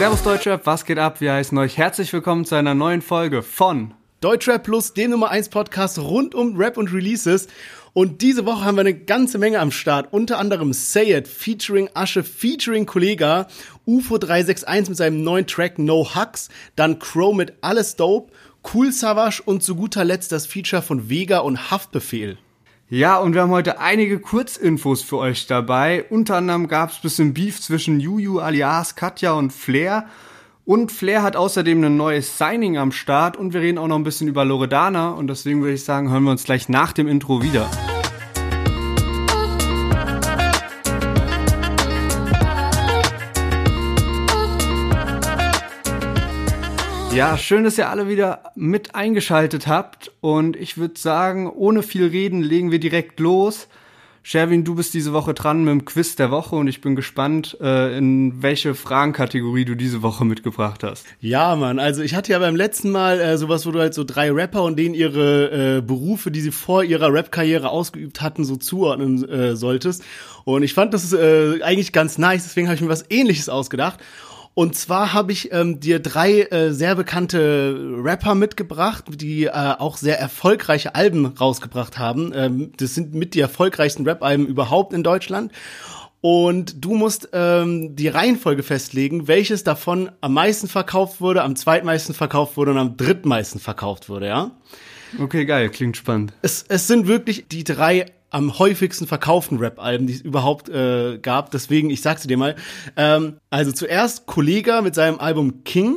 Servus Deutschrap, was geht ab? Wir heißen euch herzlich willkommen zu einer neuen Folge von Deutschrap Plus, dem Nummer 1 Podcast rund um Rap und Releases. Und diese Woche haben wir eine ganze Menge am Start. Unter anderem Say It featuring Asche featuring Kollega, UFO 361 mit seinem neuen Track No Hucks, dann Crow mit Alles Dope, Cool Savage und zu guter Letzt das Feature von Vega und Haftbefehl. Ja, und wir haben heute einige Kurzinfos für euch dabei. Unter anderem gab es bisschen Beef zwischen Juju alias Katja und Flair. Und Flair hat außerdem ein neues Signing am Start und wir reden auch noch ein bisschen über Loredana und deswegen würde ich sagen, hören wir uns gleich nach dem Intro wieder. Ja, schön, dass ihr alle wieder mit eingeschaltet habt und ich würde sagen, ohne viel reden legen wir direkt los. Sherwin, du bist diese Woche dran mit dem Quiz der Woche und ich bin gespannt, äh, in welche Fragenkategorie du diese Woche mitgebracht hast. Ja, Mann, also ich hatte ja beim letzten Mal äh, sowas, wo du halt so drei Rapper und denen ihre äh, Berufe, die sie vor ihrer Rap-Karriere ausgeübt hatten, so zuordnen äh, solltest. Und ich fand das äh, eigentlich ganz nice, deswegen habe ich mir was ähnliches ausgedacht. Und zwar habe ich ähm, dir drei äh, sehr bekannte Rapper mitgebracht, die äh, auch sehr erfolgreiche Alben rausgebracht haben. Ähm, das sind mit die erfolgreichsten Rap-Alben überhaupt in Deutschland. Und du musst ähm, die Reihenfolge festlegen, welches davon am meisten verkauft wurde, am zweitmeisten verkauft wurde und am drittmeisten verkauft wurde, ja? Okay, geil, klingt spannend. Es, es sind wirklich die drei am häufigsten verkauften Rap-Alben, die es überhaupt äh, gab. Deswegen, ich sag's dir mal. Ähm, also zuerst Kollega mit seinem Album King,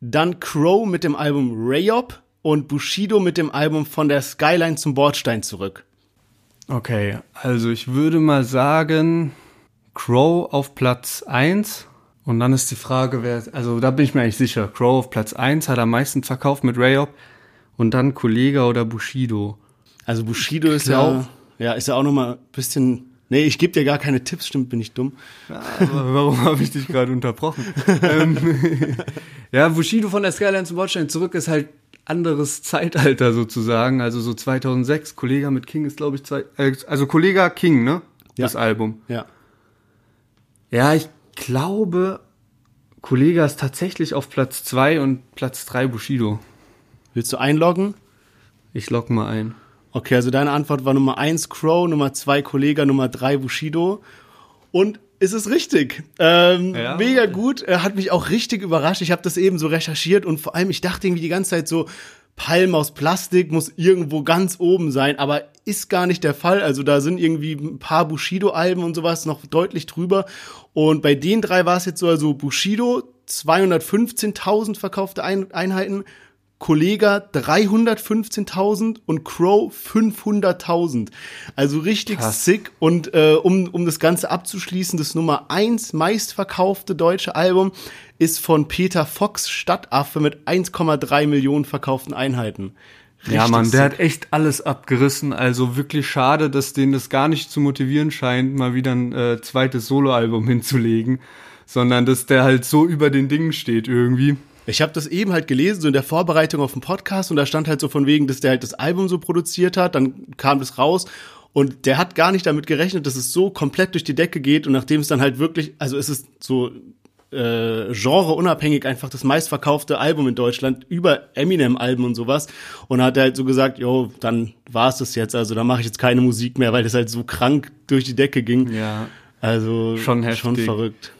dann Crow mit dem Album Rayop und Bushido mit dem Album Von der Skyline zum Bordstein zurück. Okay, also ich würde mal sagen, Crow auf Platz 1. Und dann ist die Frage, wer, also da bin ich mir eigentlich sicher. Crow auf Platz 1 hat am meisten verkauft mit Rayop und dann Kollega oder Bushido. Also Bushido ist ja auch ja, ist ja auch nochmal ein bisschen. Nee, ich gebe dir gar keine Tipps, stimmt, bin ich dumm. Ja, aber warum habe ich dich gerade unterbrochen? ähm, ja, Bushido von der Skyline zum Bordstein zurück ist halt anderes Zeitalter sozusagen. Also so 2006, Kollega mit King ist, glaube ich, zwei, äh, also Kollega King, ne? Ja. Das Album. Ja. Ja, ich glaube, Kollega ist tatsächlich auf Platz zwei und Platz drei Bushido. Willst du einloggen? Ich log mal ein. Okay, also deine Antwort war Nummer eins Crow, Nummer zwei Kollega, Nummer drei Bushido. Und ist es richtig. Ähm, ja. Mega gut. Er hat mich auch richtig überrascht. Ich habe das eben so recherchiert und vor allem, ich dachte irgendwie die ganze Zeit so, Palm aus Plastik muss irgendwo ganz oben sein, aber ist gar nicht der Fall. Also da sind irgendwie ein paar Bushido-Alben und sowas noch deutlich drüber. Und bei den drei war es jetzt so, also Bushido 215.000 verkaufte Einheiten, Kollega 315.000 und Crow 500.000. Also richtig Krass. sick. Und äh, um, um das Ganze abzuschließen, das Nummer 1 meistverkaufte deutsche Album ist von Peter Fox Stadtaffe mit 1,3 Millionen verkauften Einheiten. Richtig ja, Mann, der hat echt alles abgerissen. Also wirklich schade, dass den das gar nicht zu motivieren scheint, mal wieder ein äh, zweites Soloalbum hinzulegen, sondern dass der halt so über den Dingen steht irgendwie. Ich habe das eben halt gelesen, so in der Vorbereitung auf den Podcast, und da stand halt so von wegen, dass der halt das Album so produziert hat, dann kam das raus und der hat gar nicht damit gerechnet, dass es so komplett durch die Decke geht und nachdem es dann halt wirklich, also es ist so äh, genreunabhängig einfach das meistverkaufte Album in Deutschland über Eminem-Alben und sowas. Und hat er halt so gesagt, jo, dann war es das jetzt, also da mache ich jetzt keine Musik mehr, weil das halt so krank durch die Decke ging. Ja. Also schon, heftig. schon verrückt.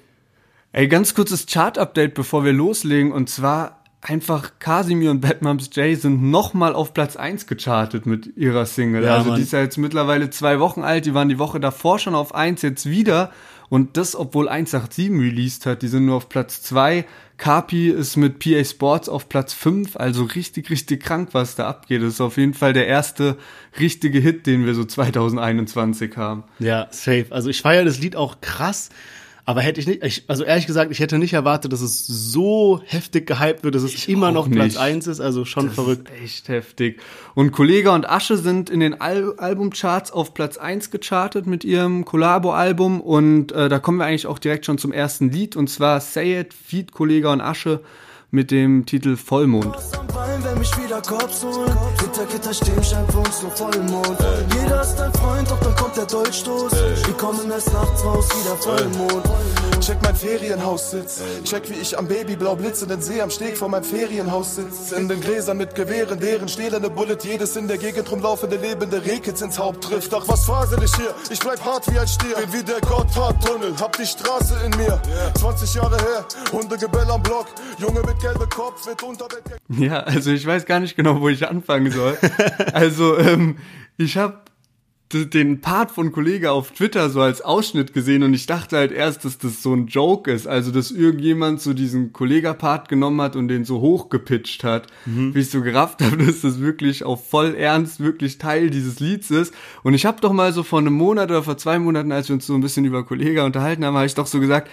Ey, ganz kurzes Chart-Update, bevor wir loslegen. Und zwar einfach Casimir und Bad Moms J sind nochmal auf Platz 1 gechartet mit ihrer Single. Ja, also Mann. die ist ja jetzt mittlerweile zwei Wochen alt. Die waren die Woche davor schon auf 1, jetzt wieder. Und das, obwohl 187 released hat. Die sind nur auf Platz 2. Kapi ist mit PA Sports auf Platz 5. Also richtig, richtig krank, was da abgeht. Das ist auf jeden Fall der erste richtige Hit, den wir so 2021 haben. Ja, safe. Also ich feiere das Lied auch krass. Aber hätte ich nicht, ich, also ehrlich gesagt, ich hätte nicht erwartet, dass es so heftig gehypt wird, dass es ich immer noch nicht. Platz eins ist, also schon das verrückt. Ist echt heftig. Und Kollega und Asche sind in den Al Albumcharts auf Platz eins gechartet mit ihrem Collabo-Album und äh, da kommen wir eigentlich auch direkt schon zum ersten Lied und zwar Say It, Feed Kollega und Asche mit dem Titel Vollmond. Wenn mich wieder Cops holen, hinter Gitter stehen scheint für uns nur Vollmond. Jeder ist dein Freund, doch dann kommt der Dolchstoß. Wir kommen erst nachts raus, wieder Vollmond. Check mein Ferienhaussitz. Check, wie ich am Babyblau blitzenden See am Steg vor meinem Ferienhaus sitz. In den Gläsern mit Gewehren, deren stählerne Bullet jedes in der Gegend rumlaufende lebende Rehkitz ins Haupt trifft. Ach, was fasel ich hier? Ich bleib hart wie ein Stier. Bin wie der Gotthardtunnel, hab die Straße in mir. 20 Jahre her, Hundegebell am Block. Junge mit Ja, also ich weiß gar nicht genau, wo ich anfangen soll. also, ähm, ich hab den Part von Kollege auf Twitter so als Ausschnitt gesehen und ich dachte halt erst, dass das so ein Joke ist, also dass irgendjemand so diesen Kollega-Part genommen hat und den so hochgepitcht hat, mhm. wie ich so gerafft habe, dass das wirklich auf voll Ernst wirklich Teil dieses Lieds ist. Und ich habe doch mal so vor einem Monat oder vor zwei Monaten, als wir uns so ein bisschen über Kollega unterhalten haben, habe ich doch so gesagt,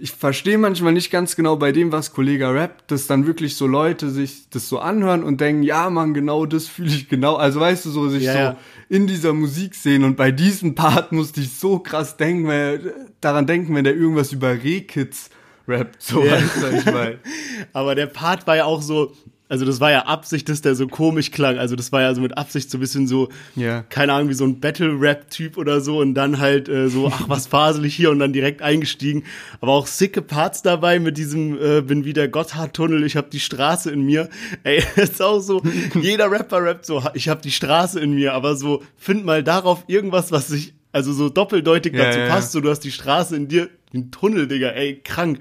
ich verstehe manchmal nicht ganz genau bei dem, was Kollege rappt, dass dann wirklich so Leute sich das so anhören und denken, ja, man, genau das fühle ich genau. Also weißt du, so sich ja, so ja. in dieser Musik sehen und bei diesem Part musste ich so krass denken, weil, daran denken, wenn der irgendwas über Rehkids rappt, so ja. weißt du, ich mein. Aber der Part war ja auch so, also das war ja Absicht, dass der so komisch klang. Also das war ja so mit Absicht so ein bisschen so, ja. keine Ahnung, wie so ein Battle-Rap-Typ oder so und dann halt äh, so, ach, was fasel ich hier und dann direkt eingestiegen. Aber auch sicke Parts dabei mit diesem, äh, bin wie der Gotthardtunnel, ich hab die Straße in mir. Ey, ist auch so, jeder Rapper rappt so, ich hab die Straße in mir, aber so, find mal darauf irgendwas, was sich also so doppeldeutig ja, dazu ja, passt, so du hast die Straße in dir, den Tunnel, Digga, ey, krank.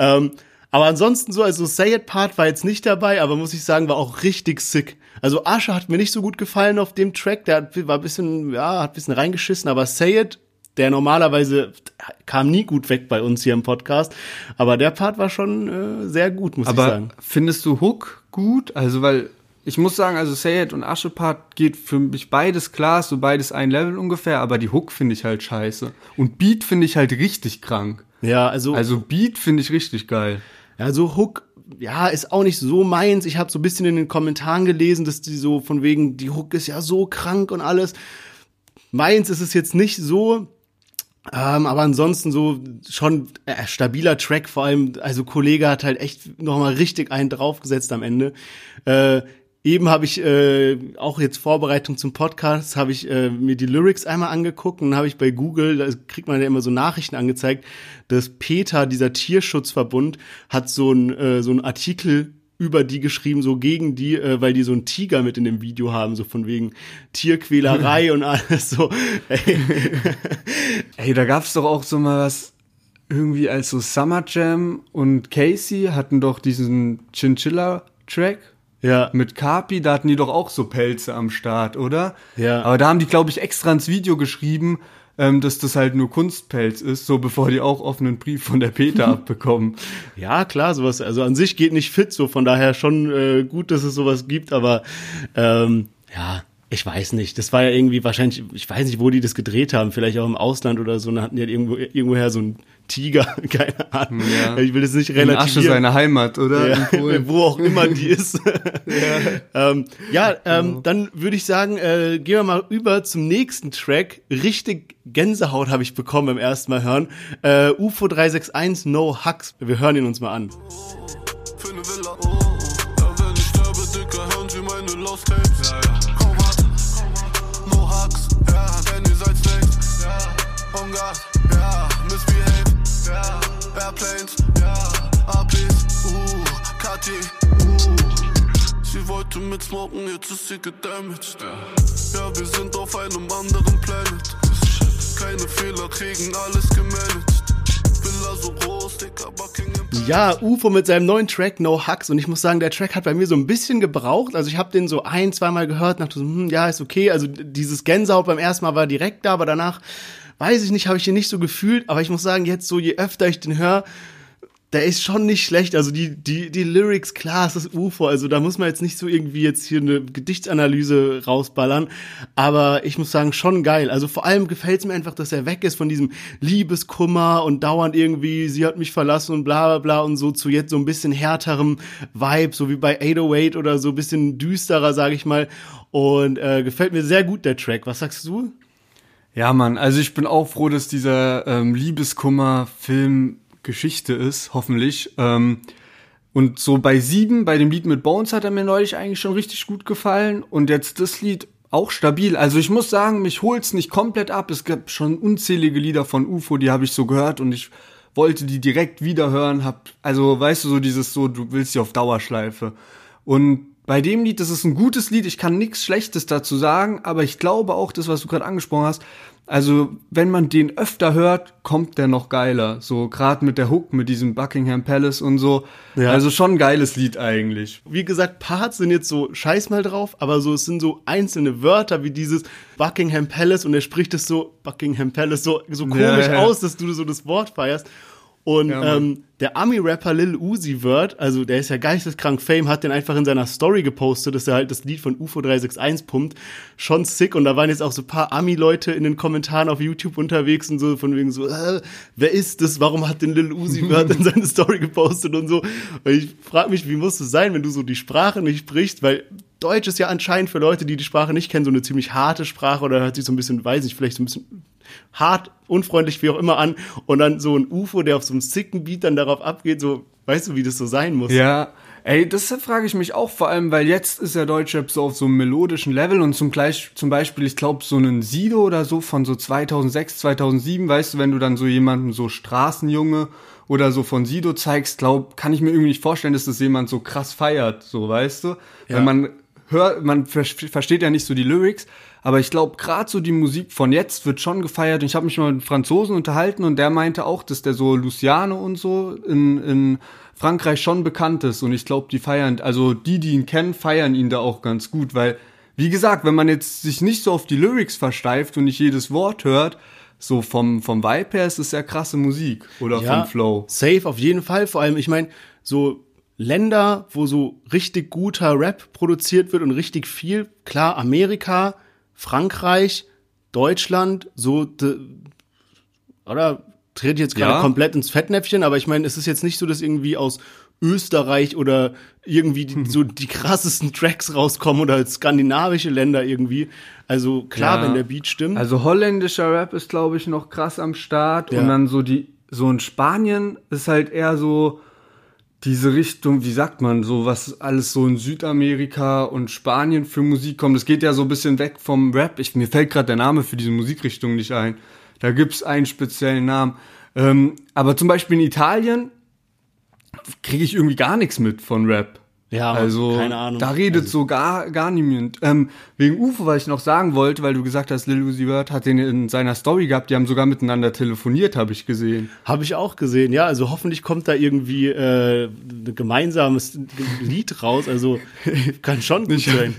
Ähm, aber ansonsten so, also Say It Part war jetzt nicht dabei, aber muss ich sagen, war auch richtig sick. Also Asche hat mir nicht so gut gefallen auf dem Track, der hat, war ein bisschen, ja, hat ein bisschen reingeschissen, aber Say It, der normalerweise kam nie gut weg bei uns hier im Podcast, aber der Part war schon äh, sehr gut, muss aber ich sagen. Findest du Hook gut? Also, weil ich muss sagen, also Say It und Asche Part geht für mich beides klar, so beides ein Level ungefähr, aber die Hook finde ich halt scheiße. Und Beat finde ich halt richtig krank. Ja, also. Also Beat finde ich richtig geil. Ja, so Hook, ja, ist auch nicht so meins. Ich habe so ein bisschen in den Kommentaren gelesen, dass die so von wegen, die Hook ist ja so krank und alles. Meins ist es jetzt nicht so. Ähm, aber ansonsten so schon äh, stabiler Track, vor allem, also Kollege hat halt echt nochmal richtig einen draufgesetzt am Ende. Äh, Eben habe ich äh, auch jetzt Vorbereitung zum Podcast, habe ich äh, mir die Lyrics einmal angeguckt und habe ich bei Google, da kriegt man ja immer so Nachrichten angezeigt, dass Peter, dieser Tierschutzverbund, hat so ein äh, so ein Artikel über die geschrieben, so gegen die, äh, weil die so einen Tiger mit in dem Video haben, so von wegen Tierquälerei und alles so. Ey, Ey da gab's doch auch so mal was irgendwie als so Summer Jam und Casey hatten doch diesen Chinchilla Track ja. Mit Kapi, da hatten die doch auch so Pelze am Start, oder? Ja. Aber da haben die, glaube ich, extra ins Video geschrieben, ähm, dass das halt nur Kunstpelz ist, so bevor die auch offenen Brief von der Peter abbekommen. Ja, klar, sowas, also an sich geht nicht fit, so von daher schon äh, gut, dass es sowas gibt, aber ähm, ja, ich weiß nicht. Das war ja irgendwie wahrscheinlich, ich weiß nicht, wo die das gedreht haben, vielleicht auch im Ausland oder so, und dann hatten die halt irgendwo, irgendwoher so ein Tiger, keine Ahnung. Ja. Ich will das nicht relativieren. In Asche seine Heimat, oder? Ja, wo auch immer die ist. ja, ähm, ja ähm, dann würde ich sagen, äh, gehen wir mal über zum nächsten Track. Richtig Gänsehaut habe ich bekommen beim ersten Mal hören. Äh, UFO 361 No Hugs. Wir hören ihn uns mal an. Für Uh. Sie wollte mit smoken, jetzt ist sie gedamaged, ja. Wir sind auf einem anderen Planet. Keine Fehler kriegen alles gemanagt. Ja, UFO mit seinem neuen Track No Hugs und ich muss sagen, der Track hat bei mir so ein bisschen gebraucht. Also ich habe den so ein, zweimal gehört, dachte so, hm, ja, ist okay. Also dieses Gänsehaut beim ersten Mal war direkt da, aber danach weiß ich nicht, habe ich den nicht so gefühlt, aber ich muss sagen, jetzt so, je öfter ich den höre, der ist schon nicht schlecht. Also die, die, die Lyrics, klar, ist UFO. Also da muss man jetzt nicht so irgendwie jetzt hier eine Gedichtsanalyse rausballern. Aber ich muss sagen, schon geil. Also vor allem gefällt es mir einfach, dass er weg ist von diesem Liebeskummer und dauernd irgendwie, sie hat mich verlassen und bla bla bla und so zu jetzt so ein bisschen härterem Vibe, so wie bei 808 oder so ein bisschen düsterer, sag ich mal. Und äh, gefällt mir sehr gut der Track. Was sagst du? Ja, Mann, also ich bin auch froh, dass dieser ähm, Liebeskummer-Film Geschichte ist, hoffentlich. Ähm, Und so bei sieben, bei dem Lied mit Bones hat er mir neulich eigentlich schon richtig gut gefallen. Und jetzt das Lied auch stabil. Also ich muss sagen, mich holt's nicht komplett ab. Es gab schon unzählige Lieder von UFO, die habe ich so gehört und ich wollte die direkt wieder hören. Hab, also weißt du, so dieses so, du willst sie auf Dauerschleife. Und bei dem Lied, das ist ein gutes Lied, ich kann nichts Schlechtes dazu sagen, aber ich glaube auch, das, was du gerade angesprochen hast, also wenn man den öfter hört, kommt der noch geiler. So gerade mit der Hook, mit diesem Buckingham Palace und so. Ja. Also schon ein geiles Lied eigentlich. Wie gesagt, Parts sind jetzt so scheiß mal drauf, aber so es sind so einzelne Wörter wie dieses Buckingham Palace und er spricht es so Buckingham Palace so so komisch ja, ja. aus, dass du so das Wort feierst. Und ja, ähm, der Ami-Rapper Lil Uzi Vert, also der ist ja geisteskrank Fame, hat den einfach in seiner Story gepostet, dass er halt das Lied von UFO 361 pumpt. Schon sick. Und da waren jetzt auch so paar Ami-Leute in den Kommentaren auf YouTube unterwegs und so von wegen so, äh, wer ist das? Warum hat den Lil Uzi Vert in seine Story gepostet und so? Und ich frage mich, wie muss es sein, wenn du so die Sprache nicht sprichst, weil Deutsch ist ja anscheinend für Leute, die die Sprache nicht kennen, so eine ziemlich harte Sprache oder hört sich so ein bisschen, weiß ich, vielleicht so ein bisschen hart, unfreundlich, wie auch immer an. Und dann so ein UFO, der auf so einem sicken Beat dann darauf abgeht, so, weißt du, wie das so sein muss? Ja. Ey, das frage ich mich auch vor allem, weil jetzt ist ja Deutschrap so auf so einem melodischen Level und zum, gleich, zum Beispiel, ich glaube, so einen Sido oder so von so 2006, 2007, weißt du, wenn du dann so jemanden, so Straßenjunge oder so von Sido zeigst, glaub, kann ich mir irgendwie nicht vorstellen, dass das jemand so krass feiert, so, weißt du? Ja. Weil man hört, man versteht ja nicht so die Lyrics, aber ich glaube, gerade so die Musik von jetzt wird schon gefeiert. Und ich habe mich mal mit Franzosen unterhalten und der meinte auch, dass der so Luciano und so in, in Frankreich schon bekannt ist. Und ich glaube, die feiern, also die, die ihn kennen, feiern ihn da auch ganz gut, weil, wie gesagt, wenn man jetzt sich nicht so auf die Lyrics versteift und nicht jedes Wort hört, so vom, vom Vibe her ist es ja krasse Musik oder ja, vom Flow. Safe, auf jeden Fall. Vor allem, ich meine, so Länder, wo so richtig guter Rap produziert wird und richtig viel, klar, Amerika, Frankreich, Deutschland, so, de, oder ich jetzt gerade ja. komplett ins Fettnäpfchen, aber ich meine, es ist jetzt nicht so, dass irgendwie aus Österreich oder irgendwie die, so die krassesten Tracks rauskommen oder skandinavische Länder irgendwie. Also klar, ja. wenn der Beat stimmt. Also holländischer Rap ist, glaube ich, noch krass am Start ja. und dann so die, so in Spanien ist halt eher so, diese Richtung, wie sagt man, so was alles so in Südamerika und Spanien für Musik kommt. Das geht ja so ein bisschen weg vom Rap. Ich, mir fällt gerade der Name für diese Musikrichtung nicht ein. Da gibt's einen speziellen Namen. Ähm, aber zum Beispiel in Italien kriege ich irgendwie gar nichts mit von Rap. Ja, also keine Ahnung. Da redet also. so gar, gar niemand. Ähm, wegen UFO, was ich noch sagen wollte, weil du gesagt hast, Lil Uzi Vert hat den in seiner Story gehabt, die haben sogar miteinander telefoniert, habe ich gesehen. Habe ich auch gesehen, ja. Also hoffentlich kommt da irgendwie äh, ein gemeinsames Lied raus. Also kann schon gut sein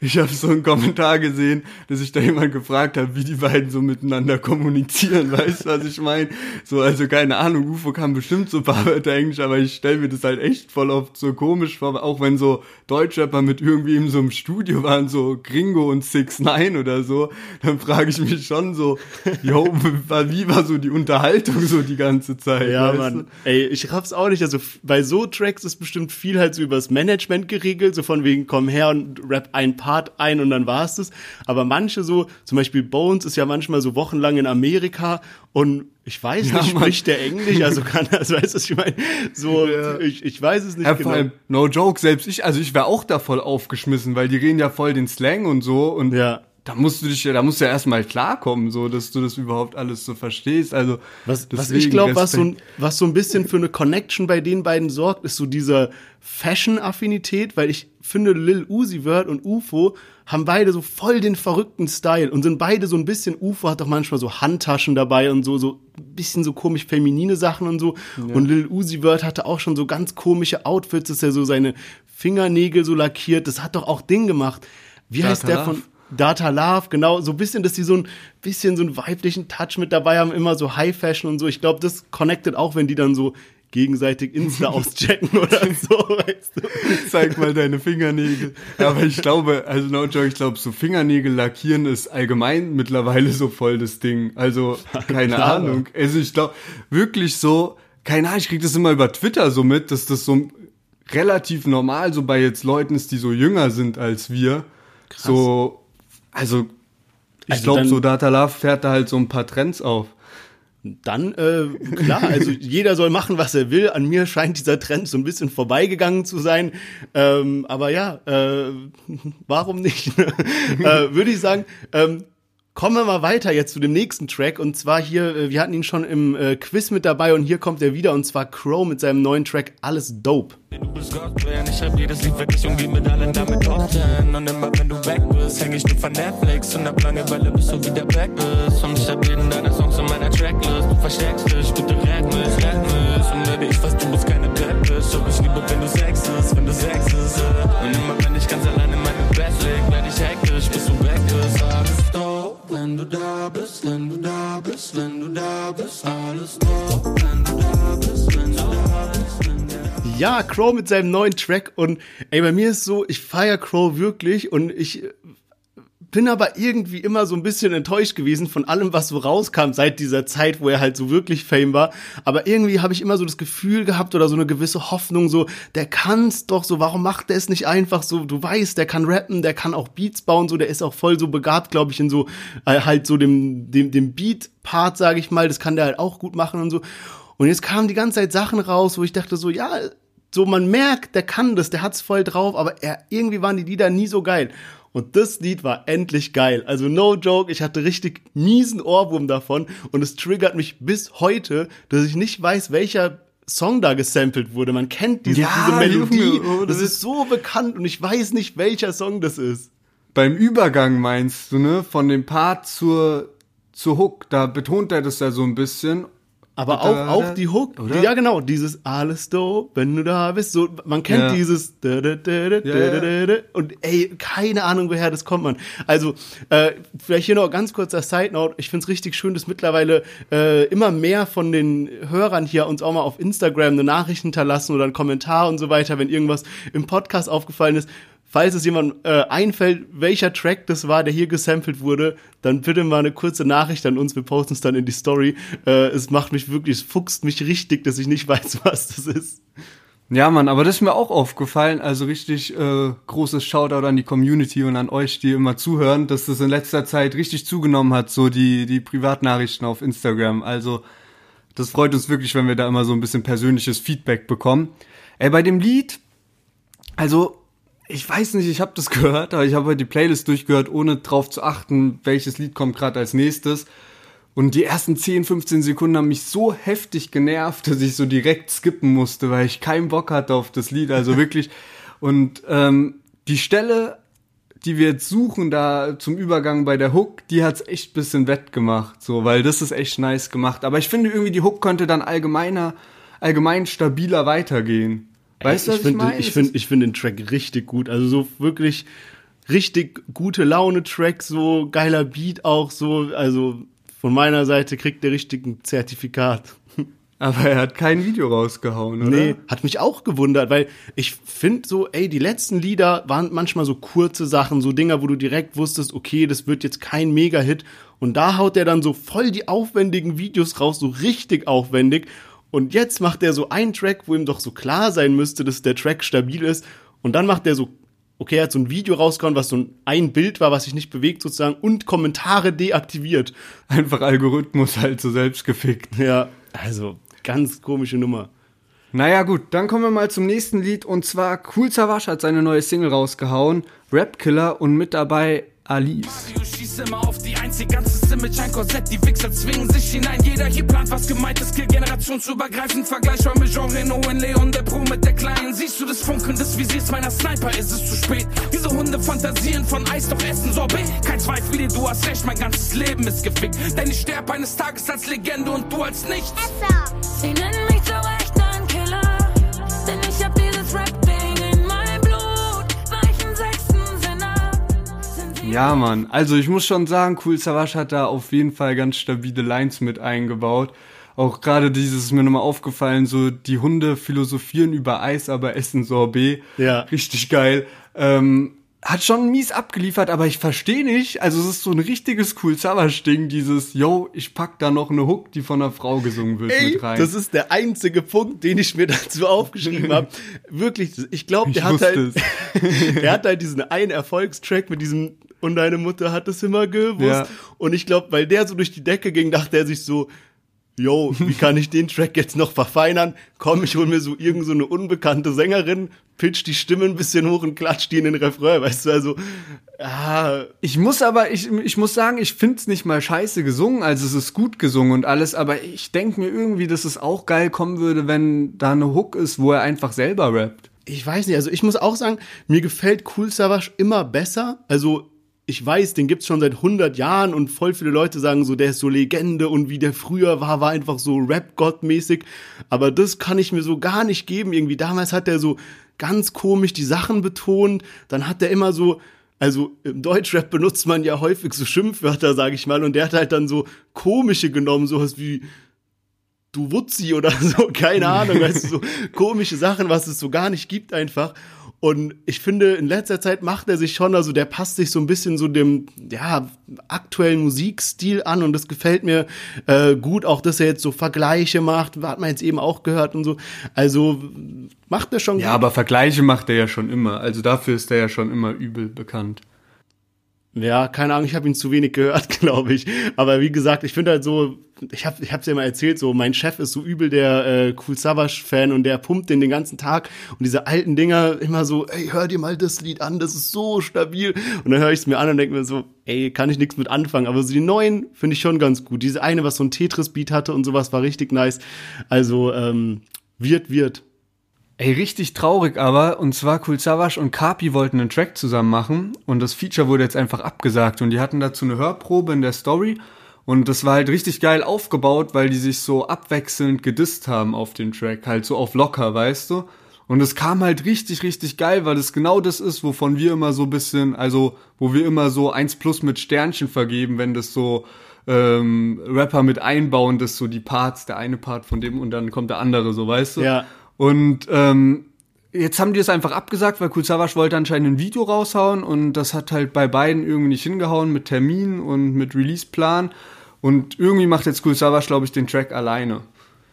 ich habe so einen Kommentar gesehen, dass sich da jemand gefragt hat, wie die beiden so miteinander kommunizieren. Weißt du, was ich meine? So, also keine Ahnung, UFO kann bestimmt so ein paar Wörter Englisch, aber ich stelle mir das halt echt voll oft so komisch vor, auch wenn so Deutschrapper mit irgendwie in so einem Studio waren, so Gringo und Six Nine oder so, dann frage ich mich schon so, yo, wie war so die Unterhaltung so die ganze Zeit? Ja, Mann. Du? Ey, ich raff's auch nicht. Also bei so Tracks ist bestimmt viel halt so übers Management geregelt, so von wegen, komm her und rap ein Part ein und dann war es das. Aber manche so, zum Beispiel Bones ist ja manchmal so wochenlang in Amerika und ich weiß ja, nicht, Mann. spricht der Englisch, also kann er, also weißt du, ich meine, so, ja. ich, ich weiß es nicht ja, genau. Vor allem, no joke, selbst ich, also ich wäre auch da voll aufgeschmissen, weil die reden ja voll den Slang und so und ja. da musst du dich ja, da musst du ja erstmal klarkommen, so, dass du das überhaupt alles so verstehst, also. Was, was ich glaube, was so, was so ein bisschen für eine Connection bei den beiden sorgt, ist so diese Fashion-Affinität, weil ich finde, Lil Uzi Vert und UFO haben beide so voll den verrückten Style und sind beide so ein bisschen, UFO hat doch manchmal so Handtaschen dabei und so, so ein bisschen so komisch feminine Sachen und so. Ja. Und Lil Uzi Vert hatte auch schon so ganz komische Outfits, dass er so seine Fingernägel so lackiert. Das hat doch auch Ding gemacht. Wie Data heißt der Love. von Data Love? Genau, so ein bisschen, dass die so ein bisschen so einen weiblichen Touch mit dabei haben, immer so High Fashion und so. Ich glaube, das connected auch, wenn die dann so gegenseitig Insta auschecken oder so, weißt du. Zeig mal deine Fingernägel. Ja, aber ich glaube, also no joke, ich glaube, so Fingernägel lackieren ist allgemein mittlerweile so voll das Ding. Also, keine Klar. Ahnung. Also ich glaube, wirklich so, keine Ahnung, ich krieg das immer über Twitter so mit, dass das so relativ normal so bei jetzt Leuten ist, die so jünger sind als wir. Krass. So, also, ich also glaube, so Data Love fährt da halt so ein paar Trends auf. Dann, äh, klar, also jeder soll machen, was er will. An mir scheint dieser Trend so ein bisschen vorbeigegangen zu sein. Ähm, aber ja, äh, warum nicht? äh, Würde ich sagen, ähm, Kommen wir mal weiter jetzt zu dem nächsten Track und zwar hier, äh, wir hatten ihn schon im äh, Quiz mit dabei und hier kommt er wieder und zwar Crow mit seinem neuen Track Alles Dope. Du bist Gott, ich schreib jedes Lied wirklich irgendwie mit allen damit Top Und immer wenn du weg bist, häng ich nur von Netflix und hab Langeweile bis du wieder back bist. Und ich hab jeden deiner Songs Tracklist, du versteckst dich, bitte rät mich, rät mich. Und baby, ich weiß, du bist keine Bitch, aber ich liebe, wenn du Sex ist, wenn du Sex ist. Äh. Und immer wenn ich ganz alleine in meinem Bett leg, werd ich hektisch, bis du weg bist. Alles dope wenn du da bist, wenn du da bist, wenn du da bist, alles top, wenn du da bist, wenn du da bist, wenn du da bist. Ja, Crow mit seinem neuen Track und ey, bei mir ist so, ich feier Crow wirklich und ich bin aber irgendwie immer so ein bisschen enttäuscht gewesen von allem, was so rauskam seit dieser Zeit, wo er halt so wirklich Fame war. Aber irgendwie habe ich immer so das Gefühl gehabt oder so eine gewisse Hoffnung, so, der kann's doch so, warum macht der es nicht einfach so? Du weißt, der kann rappen, der kann auch Beats bauen, so, der ist auch voll so begabt, glaube ich, in so, äh, halt so dem, dem, dem Beat-Part, sage ich mal, das kann der halt auch gut machen und so. Und jetzt kamen die ganze Zeit Sachen raus, wo ich dachte so, ja, so man merkt, der kann das, der hat's voll drauf, aber er, irgendwie waren die Lieder nie so geil. Und das Lied war endlich geil. Also no joke, ich hatte richtig miesen Ohrwurm davon und es triggert mich bis heute, dass ich nicht weiß, welcher Song da gesampelt wurde. Man kennt diese, ja, diese Melodie. Junge, das, das ist so bekannt und ich weiß nicht, welcher Song das ist. Beim Übergang meinst du, ne? Von dem Part zur, zur Hook, da betont er das ja so ein bisschen aber auch, auch die Hook, oder? ja genau, dieses alles do, wenn du da bist, so, man kennt ja. dieses ja. und ey, keine Ahnung, woher das kommt man. Also, äh, vielleicht hier noch ganz kurzer Side Note, ich find's richtig schön, dass mittlerweile äh, immer mehr von den Hörern hier uns auch mal auf Instagram eine Nachricht hinterlassen oder einen Kommentar und so weiter, wenn irgendwas im Podcast aufgefallen ist falls es jemand äh, einfällt, welcher Track das war, der hier gesampelt wurde, dann bitte mal eine kurze Nachricht an uns. Wir posten es dann in die Story. Äh, es macht mich wirklich, es fuchst mich richtig, dass ich nicht weiß, was das ist. Ja, Mann, aber das ist mir auch aufgefallen. Also richtig äh, großes Shoutout an die Community und an euch, die immer zuhören, dass das in letzter Zeit richtig zugenommen hat, so die, die Privatnachrichten auf Instagram. Also das freut uns wirklich, wenn wir da immer so ein bisschen persönliches Feedback bekommen. Ey, bei dem Lied, also ich weiß nicht, ich habe das gehört, aber ich habe die Playlist durchgehört, ohne drauf zu achten, welches Lied kommt gerade als nächstes. Und die ersten 10, 15 Sekunden haben mich so heftig genervt, dass ich so direkt skippen musste, weil ich keinen Bock hatte auf das Lied. Also wirklich. Und ähm, die Stelle, die wir jetzt suchen, da zum Übergang bei der Hook, die hat's echt bisschen wettgemacht, so, weil das ist echt nice gemacht. Aber ich finde irgendwie, die Hook könnte dann allgemeiner, allgemein stabiler weitergehen. Weißt du, was ich, ich meine? Ich finde ich finde den Track richtig gut. Also so wirklich richtig gute Laune-Track, so geiler Beat auch so. Also von meiner Seite kriegt der richtig ein Zertifikat. Aber er hat kein Video rausgehauen, oder? Nee, hat mich auch gewundert, weil ich finde so, ey, die letzten Lieder waren manchmal so kurze Sachen, so Dinger, wo du direkt wusstest, okay, das wird jetzt kein Mega-Hit. Und da haut er dann so voll die aufwendigen Videos raus, so richtig aufwendig. Und jetzt macht er so einen Track, wo ihm doch so klar sein müsste, dass der Track stabil ist. Und dann macht er so, okay, er hat so ein Video rausgehauen, was so ein, ein Bild war, was sich nicht bewegt sozusagen, und Kommentare deaktiviert. Einfach Algorithmus halt so selbst gefickt. Ja, also ganz komische Nummer. Naja gut, dann kommen wir mal zum nächsten Lied und zwar Cool Savage hat seine neue Single rausgehauen, Rap Killer und mit dabei Alice. Mario schießt immer auf die einzig ganzes Image, ein Korsett, die Wichser zwingen sich hinein. Jeder hier plant, was gemeint ist, Skill generationsübergreifend. Vergleichbar mit Jean Reno in Leon, der Pro mit der Kleinen. Siehst du das Funkeln des Visiers meiner Sniper, ist es zu spät. Diese Hunde fantasieren von Eis, doch essen Sorbet. Kein Zweifel, dir, du hast recht, mein ganzes Leben ist gefickt. Denn ich sterb eines Tages als Legende und du als nichts. Sie nennen mich zu Ja, Mann. Also ich muss schon sagen, Cool Savage hat da auf jeden Fall ganz stabile Lines mit eingebaut. Auch gerade dieses ist mir nochmal aufgefallen, so die Hunde philosophieren über Eis, aber essen Sorbet. Ja. Richtig geil. Ähm, hat schon mies abgeliefert, aber ich verstehe nicht. Also es ist so ein richtiges Cool Savage Ding, dieses Yo, ich pack da noch eine Hook, die von einer Frau gesungen wird Ey, mit rein. Das ist der einzige Punkt, den ich mir dazu aufgeschrieben habe. Wirklich, ich glaube, der hat halt, der hat halt diesen einen Erfolgstrack mit diesem und deine Mutter hat es immer gewusst. Ja. Und ich glaube, weil der so durch die Decke ging, dachte er sich so, yo, wie kann ich den Track jetzt noch verfeinern? Komm, ich hol mir so irgend so eine unbekannte Sängerin, pitch die Stimme ein bisschen hoch und klatsch die in den Refrain, weißt du, also, ah. Ich muss aber, ich, ich muss sagen, ich find's nicht mal scheiße gesungen, also es ist gut gesungen und alles, aber ich denk mir irgendwie, dass es auch geil kommen würde, wenn da eine Hook ist, wo er einfach selber rappt. Ich weiß nicht, also ich muss auch sagen, mir gefällt Cool Savage immer besser, also ich weiß, den gibt's schon seit 100 Jahren und voll viele Leute sagen so, der ist so Legende und wie der früher war, war einfach so Rap-Gott-mäßig. Aber das kann ich mir so gar nicht geben. Irgendwie damals hat er so ganz komisch die Sachen betont. Dann hat er immer so, also im Deutschrap benutzt man ja häufig so Schimpfwörter, sag ich mal. Und der hat halt dann so komische genommen, sowas wie du Wutzi oder so, keine Ahnung, weißt du, so komische Sachen, was es so gar nicht gibt einfach. Und ich finde, in letzter Zeit macht er sich schon, also der passt sich so ein bisschen so dem, ja, aktuellen Musikstil an und das gefällt mir äh, gut, auch dass er jetzt so Vergleiche macht, hat man jetzt eben auch gehört und so. Also macht er schon Ja, gut. aber Vergleiche macht er ja schon immer. Also dafür ist er ja schon immer übel bekannt. Ja, keine Ahnung, ich habe ihn zu wenig gehört, glaube ich. Aber wie gesagt, ich finde halt so, ich habe ich hab's ja mal erzählt, so mein Chef ist so übel der äh, Cool Savage Fan und der pumpt den den ganzen Tag und diese alten Dinger immer so, ey, hör dir mal das Lied an, das ist so stabil. Und dann höre ich es mir an und denke mir so, ey, kann ich nichts mit anfangen. Aber so die neuen finde ich schon ganz gut. Diese eine, was so ein Tetris-Beat hatte und sowas, war richtig nice. Also ähm, wird, wird. Ey, richtig traurig aber. Und zwar Cool Savage und Kapi wollten einen Track zusammen machen. Und das Feature wurde jetzt einfach abgesagt. Und die hatten dazu eine Hörprobe in der Story. Und das war halt richtig geil aufgebaut, weil die sich so abwechselnd gedisst haben auf den Track. Halt so auf locker, weißt du? Und es kam halt richtig, richtig geil, weil es genau das ist, wovon wir immer so ein bisschen, also wo wir immer so eins plus mit Sternchen vergeben, wenn das so ähm, Rapper mit einbauen, das so die Parts, der eine Part von dem und dann kommt der andere, so weißt du? Ja. Und ähm, jetzt haben die es einfach abgesagt, weil Savage wollte anscheinend ein Video raushauen und das hat halt bei beiden irgendwie nicht hingehauen mit Termin und mit Releaseplan. Und irgendwie macht jetzt Savage, glaube ich, den Track alleine.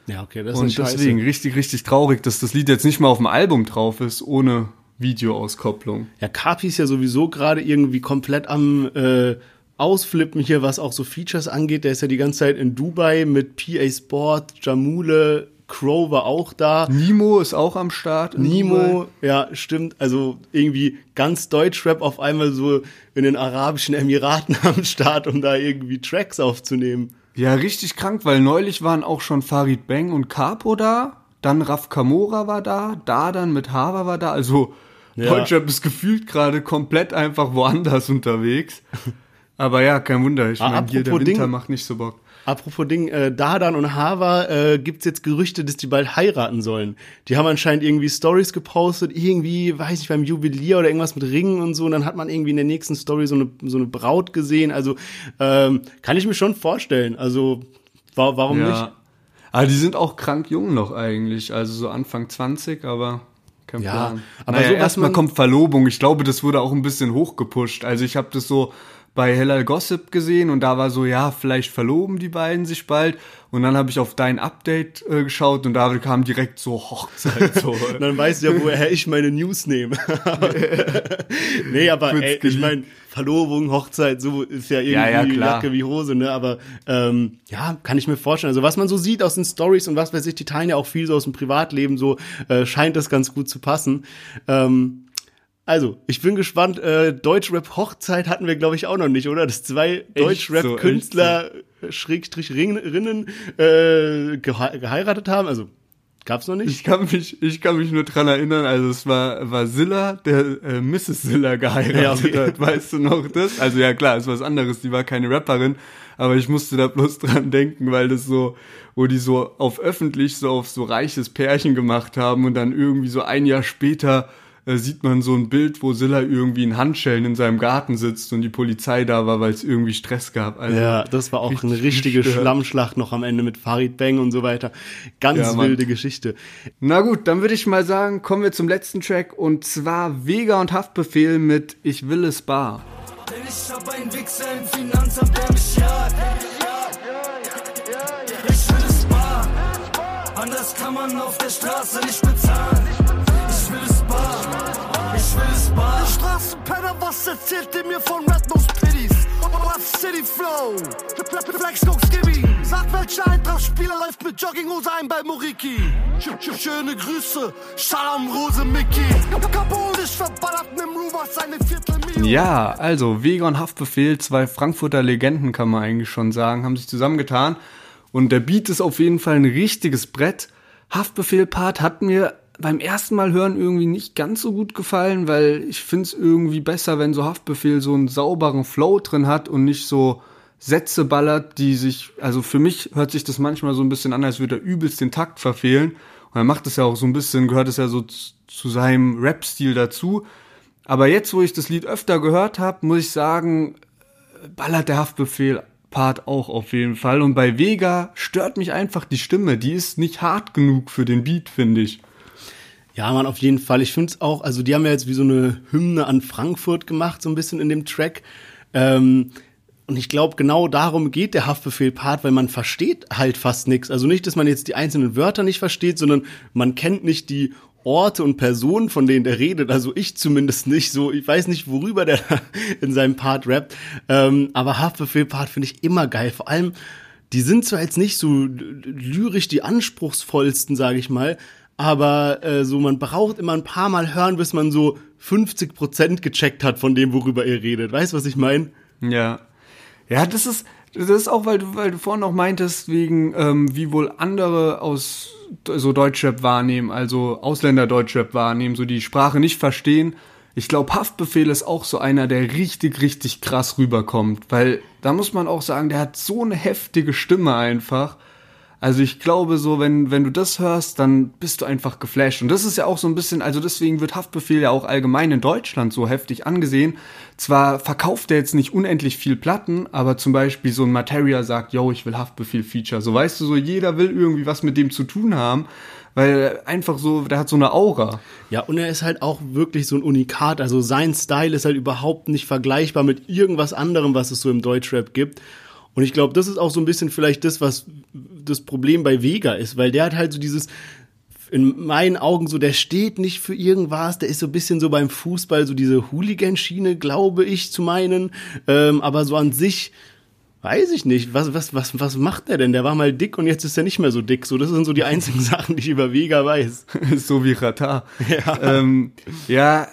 Ja, okay, das ist Und deswegen richtig, richtig traurig, dass das Lied jetzt nicht mal auf dem Album drauf ist, ohne Videoauskopplung. Ja, Kapi ist ja sowieso gerade irgendwie komplett am äh, Ausflippen hier, was auch so Features angeht. Der ist ja die ganze Zeit in Dubai mit PA Sport, Jamule, Crow war auch da. Nemo ist auch am Start. Nemo, ja, stimmt. Also irgendwie ganz Deutschrap auf einmal so in den Arabischen Emiraten am Start, um da irgendwie Tracks aufzunehmen. Ja, richtig krank, weil neulich waren auch schon Farid Bang und Capo da. Dann Raf Kamora war da. Da dann mit Hava war da. Also ja. Deutschrap ist gefühlt gerade komplett einfach woanders unterwegs. Aber ja, kein Wunder. Ich ah, meine, hier der Winter Ding, macht nicht so Bock. Apropos Ding, äh, Dardan und Hava äh, gibt's jetzt Gerüchte, dass die bald heiraten sollen. Die haben anscheinend irgendwie Stories gepostet, irgendwie, weiß ich, beim Juwelier oder irgendwas mit Ringen und so. Und dann hat man irgendwie in der nächsten Story so eine, so eine Braut gesehen. Also ähm, kann ich mir schon vorstellen. Also wa warum ja. nicht? Aber die sind auch krank jung noch eigentlich. Also so Anfang 20, aber kein ja, Plan. Aber naja, so, erstmal kommt Verlobung. Ich glaube, das wurde auch ein bisschen hochgepusht. Also ich habe das so bei Hellal Gossip gesehen und da war so, ja, vielleicht verloben die beiden sich bald. Und dann habe ich auf dein Update äh, geschaut und da kam direkt so Hochzeit. So. dann weißt du ja, woher ich meine News nehme. nee, aber ey, ich meine, Verlobung, Hochzeit, so ist ja irgendwie ja, ja, Jacke wie Hose, ne? Aber ähm, ja, kann ich mir vorstellen. Also was man so sieht aus den Stories und was weiß ich, die teilen ja auch viel so aus dem Privatleben, so äh, scheint das ganz gut zu passen. Ähm, also, ich bin gespannt. Äh, Deutschrap Hochzeit hatten wir, glaube ich, auch noch nicht, oder? Dass zwei Deutschrap-Künstler, so, Schrägstrich Rinnen, äh, geheiratet haben. Also, Gab's noch nicht? Ich kann mich, ich kann mich nur dran erinnern, also es war, war Silla, der äh, Mrs. Silla geheiratet ja, okay. hat. Weißt du noch das? Also ja klar, ist was anderes, die war keine Rapperin, aber ich musste da bloß dran denken, weil das so, wo die so auf öffentlich so auf so reiches Pärchen gemacht haben und dann irgendwie so ein Jahr später äh, sieht man so ein Bild, wo Silla irgendwie in Handschellen in seinem Garten sitzt und die Polizei da war, weil es irgendwie Stress gab. Also ja, das war auch eine richtige gestört. Schlammschlacht noch am Ende mit Farid Bang und so weiter. Ganz ja, wilde Geschichte. Na gut, dann würde ich mal sagen, kommen wir zum letzten Track und zwar Vega und Haftbefehl mit Ich will es bar. Ich hab einen Wichser im Finanzamt, der mich jagt. Ich will es bar. Anders kann man auf der Straße nicht bezahlen Straßenpenner, was erzählt ihr mir von Red Nose Pitties? Rough City Flow, Flex Skibby. gefragt, welcher Eintracht-Spieler läuft mit Jogginghose ein bei Moriki. Schöne Grüße, Shalom Rose Mickey. Kabul ist verballert mit Ruber seine Viertelmillion. Ja, also Wegon Haftbefehl, zwei Frankfurter Legenden kann man eigentlich schon sagen, haben sich zusammengetan. Und der Beat ist auf jeden Fall ein richtiges Brett. Haftbefehl-Part hat mir beim ersten Mal hören irgendwie nicht ganz so gut gefallen, weil ich finde es irgendwie besser, wenn so Haftbefehl so einen sauberen Flow drin hat und nicht so Sätze ballert, die sich, also für mich hört sich das manchmal so ein bisschen an, als würde er übelst den Takt verfehlen. Und er macht es ja auch so ein bisschen, gehört es ja so zu seinem Rap-Stil dazu. Aber jetzt, wo ich das Lied öfter gehört habe, muss ich sagen, ballert der Haftbefehl Part auch auf jeden Fall. Und bei Vega stört mich einfach die Stimme. Die ist nicht hart genug für den Beat, finde ich. Ja, man, auf jeden Fall. Ich finde es auch, also die haben ja jetzt wie so eine Hymne an Frankfurt gemacht, so ein bisschen in dem Track. Ähm, und ich glaube, genau darum geht der Haftbefehl-Part, weil man versteht halt fast nichts. Also nicht, dass man jetzt die einzelnen Wörter nicht versteht, sondern man kennt nicht die Orte und Personen, von denen der redet. Also ich zumindest nicht. So, ich weiß nicht, worüber der in seinem Part rappt. Ähm, aber Haftbefehl-Part finde ich immer geil. Vor allem, die sind zwar jetzt nicht so lyrisch die anspruchsvollsten, sage ich mal, aber äh, so man braucht immer ein paar Mal hören, bis man so 50 Prozent gecheckt hat von dem, worüber ihr redet. Weißt was ich meine? Ja. Ja, das ist, das ist auch, weil du, weil du vorhin noch meintest, wegen, ähm, wie wohl andere aus so Deutschrap wahrnehmen, also Ausländer Deutschrap wahrnehmen, so die Sprache nicht verstehen. Ich glaube, Haftbefehl ist auch so einer, der richtig, richtig krass rüberkommt, weil da muss man auch sagen, der hat so eine heftige Stimme einfach. Also ich glaube so, wenn, wenn du das hörst, dann bist du einfach geflasht. Und das ist ja auch so ein bisschen, also deswegen wird Haftbefehl ja auch allgemein in Deutschland so heftig angesehen. Zwar verkauft er jetzt nicht unendlich viel Platten, aber zum Beispiel so ein Materia sagt, yo, ich will Haftbefehl Feature. So weißt du, so jeder will irgendwie was mit dem zu tun haben weil einfach so, der hat so eine Aura. Ja, und er ist halt auch wirklich so ein Unikat. Also sein Style ist halt überhaupt nicht vergleichbar mit irgendwas anderem, was es so im Deutschrap gibt. Und ich glaube, das ist auch so ein bisschen vielleicht das, was das Problem bei Vega ist, weil der hat halt so dieses, in meinen Augen so, der steht nicht für irgendwas, der ist so ein bisschen so beim Fußball, so diese Hooligan-Schiene, glaube ich, zu meinen. Ähm, aber so an sich, weiß ich nicht, was, was, was, was macht der denn? Der war mal dick und jetzt ist er nicht mehr so dick. So, das sind so die einzigen Sachen, die ich über Vega weiß. so wie Rata. Ja. Ähm, ja,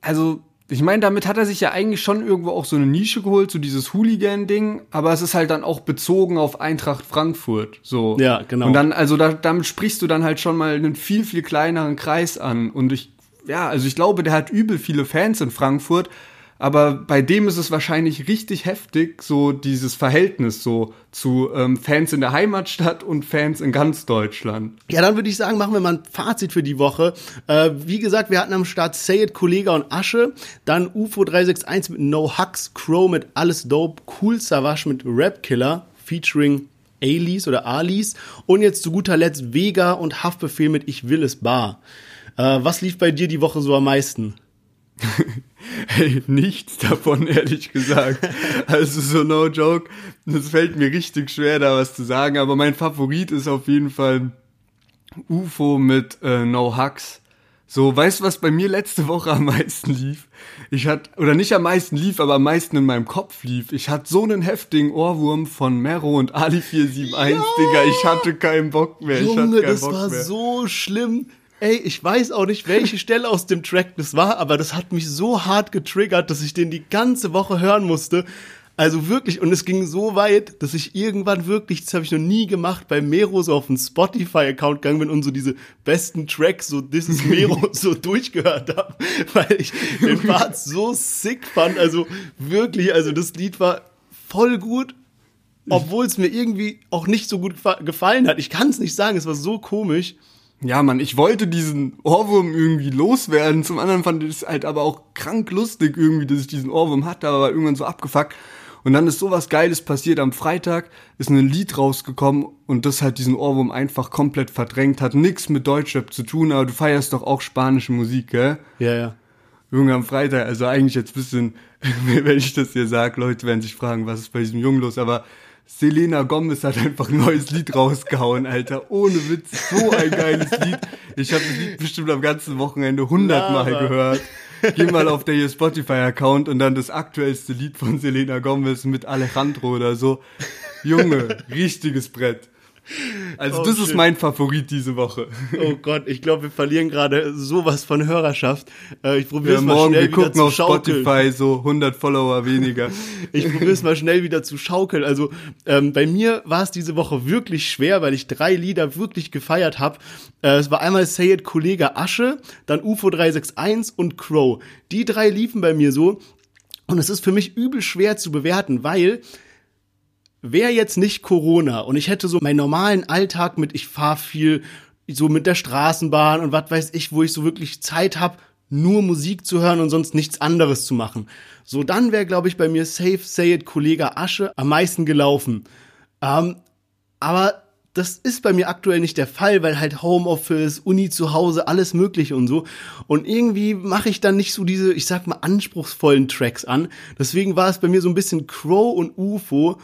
also ich meine, damit hat er sich ja eigentlich schon irgendwo auch so eine Nische geholt, so dieses Hooligan-Ding, aber es ist halt dann auch bezogen auf Eintracht Frankfurt, so. Ja, genau. Und dann, also da, damit sprichst du dann halt schon mal einen viel, viel kleineren Kreis an und ich, ja, also ich glaube, der hat übel viele Fans in Frankfurt, aber bei dem ist es wahrscheinlich richtig heftig, so dieses Verhältnis so zu ähm, Fans in der Heimatstadt und Fans in ganz Deutschland. Ja, dann würde ich sagen, machen wir mal ein Fazit für die Woche. Äh, wie gesagt, wir hatten am Start Sayed, Kollega und Asche, dann UFO 361 mit No Hucks, Crow mit Alles Dope, Cool Savage mit Rap Killer, featuring Alice oder Alice und jetzt zu guter Letzt Vega und Haftbefehl mit Ich will es bar. Äh, was lief bei dir die Woche so am meisten? hey, nichts davon, ehrlich gesagt. Also so no joke. Es fällt mir richtig schwer, da was zu sagen, aber mein Favorit ist auf jeden Fall UFO mit äh, No Hugs. So, weißt du, was bei mir letzte Woche am meisten lief? Ich hatte, oder nicht am meisten lief, aber am meisten in meinem Kopf lief. Ich hatte so einen heftigen Ohrwurm von Mero und Ali 471, ja! Digga. Ich hatte keinen Bock mehr. Junge, das Bock war mehr. so schlimm. Ey, ich weiß auch nicht, welche Stelle aus dem Track das war, aber das hat mich so hart getriggert, dass ich den die ganze Woche hören musste. Also wirklich, und es ging so weit, dass ich irgendwann wirklich, das habe ich noch nie gemacht, bei Mero so auf den Spotify-Account gegangen bin und so diese besten Tracks, so This is Mero, so durchgehört habe, weil ich den Part so sick fand. Also wirklich, also das Lied war voll gut, obwohl es mir irgendwie auch nicht so gut gefallen hat. Ich kann es nicht sagen, es war so komisch. Ja, Mann, ich wollte diesen Ohrwurm irgendwie loswerden. Zum anderen fand ich es halt aber auch krank lustig irgendwie, dass ich diesen Ohrwurm hatte, aber irgendwann so abgefuckt. Und dann ist sowas Geiles passiert. Am Freitag ist ein Lied rausgekommen und das hat diesen Ohrwurm einfach komplett verdrängt. Hat nichts mit Deutschrap zu tun, aber du feierst doch auch spanische Musik, gell? Ja, ja. Junge, am Freitag, also eigentlich jetzt bisschen, wenn ich das hier sag, Leute werden sich fragen, was ist bei diesem Jungen los, aber Selena Gomez hat einfach ein neues Lied rausgehauen, Alter. Ohne Witz, so ein geiles Lied. Ich habe das Lied bestimmt am ganzen Wochenende hundertmal gehört. Geh mal auf der Spotify-Account und dann das aktuellste Lied von Selena Gomez mit Alejandro oder so. Junge, richtiges Brett. Also oh, das shit. ist mein Favorit diese Woche. Oh Gott, ich glaube, wir verlieren gerade sowas von Hörerschaft. Äh, ich probiere ja, es mal morgen, schnell wir gucken auf schaukeln. Spotify so 100 Follower weniger. ich probiere es mal schnell wieder zu schaukeln. Also ähm, bei mir war es diese Woche wirklich schwer, weil ich drei Lieder wirklich gefeiert habe. Äh, es war einmal Say It Kollege Asche, dann UFO 361 und Crow. Die drei liefen bei mir so. Und es ist für mich übel schwer zu bewerten, weil wäre jetzt nicht Corona und ich hätte so meinen normalen Alltag mit, ich fahre viel so mit der Straßenbahn und was weiß ich, wo ich so wirklich Zeit habe, nur Musik zu hören und sonst nichts anderes zu machen. So, dann wäre, glaube ich, bei mir Safe Say It Kollege Asche am meisten gelaufen. Ähm, aber das ist bei mir aktuell nicht der Fall, weil halt Homeoffice, Uni zu Hause, alles mögliche und so. Und irgendwie mache ich dann nicht so diese, ich sag mal, anspruchsvollen Tracks an. Deswegen war es bei mir so ein bisschen Crow und UFO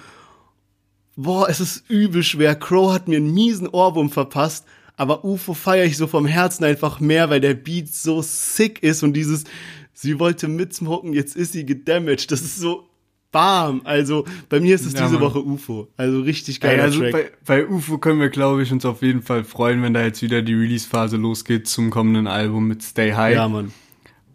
boah, es ist übel schwer. Crow hat mir einen miesen Ohrwurm verpasst, aber UFO feiere ich so vom Herzen einfach mehr, weil der Beat so sick ist und dieses, sie wollte mitsmoken, jetzt ist sie gedamaged. Das ist so bam. Also bei mir ist es ja, diese Mann. Woche UFO. Also richtig geil. Ja, also bei, bei, UFO können wir, glaube ich, uns auf jeden Fall freuen, wenn da jetzt wieder die Release-Phase losgeht zum kommenden Album mit Stay High. Ja, Mann.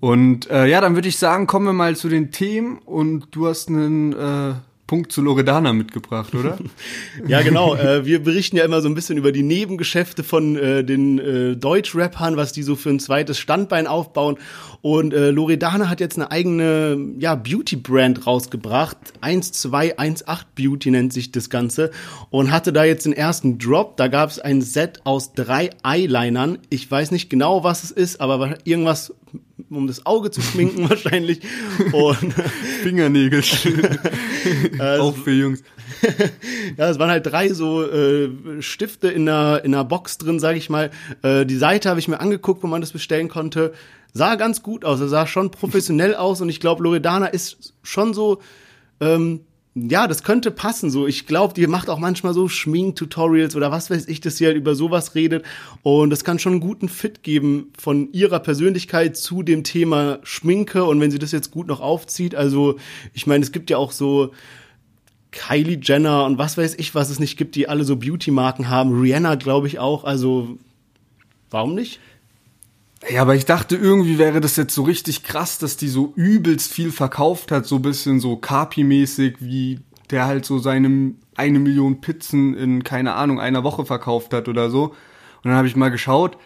Und äh, ja, dann würde ich sagen, kommen wir mal zu den Themen und du hast einen äh, Punkt zu Loredana mitgebracht, oder? ja, genau. Äh, wir berichten ja immer so ein bisschen über die Nebengeschäfte von äh, den äh, Deutsch-Rappern, was die so für ein zweites Standbein aufbauen. Und äh, Loredana hat jetzt eine eigene ja, Beauty-Brand rausgebracht. 1218 Beauty nennt sich das Ganze. Und hatte da jetzt den ersten Drop. Da gab es ein Set aus drei Eyelinern. Ich weiß nicht genau, was es ist, aber irgendwas um das Auge zu schminken wahrscheinlich. Und Fingernägel. also, Auch für Jungs. ja, es waren halt drei so äh, Stifte in einer, in einer Box drin, sage ich mal. Äh, die Seite habe ich mir angeguckt, wo man das bestellen konnte. Sah ganz gut aus, er sah schon professionell aus und ich glaube, Loredana ist schon so ähm, ja, das könnte passen. So, ich glaube, die macht auch manchmal so Schmink-Tutorials oder was weiß ich, dass sie halt über sowas redet. Und das kann schon einen guten Fit geben von ihrer Persönlichkeit zu dem Thema Schminke. Und wenn sie das jetzt gut noch aufzieht, also ich meine, es gibt ja auch so Kylie Jenner und was weiß ich, was es nicht gibt, die alle so Beauty-Marken haben. Rihanna, glaube ich, auch. Also, warum nicht? Ja, aber ich dachte, irgendwie wäre das jetzt so richtig krass, dass die so übelst viel verkauft hat, so ein bisschen so Kapi-mäßig, wie der halt so seine eine Million Pizzen in, keine Ahnung, einer Woche verkauft hat oder so. Und dann habe ich mal geschaut,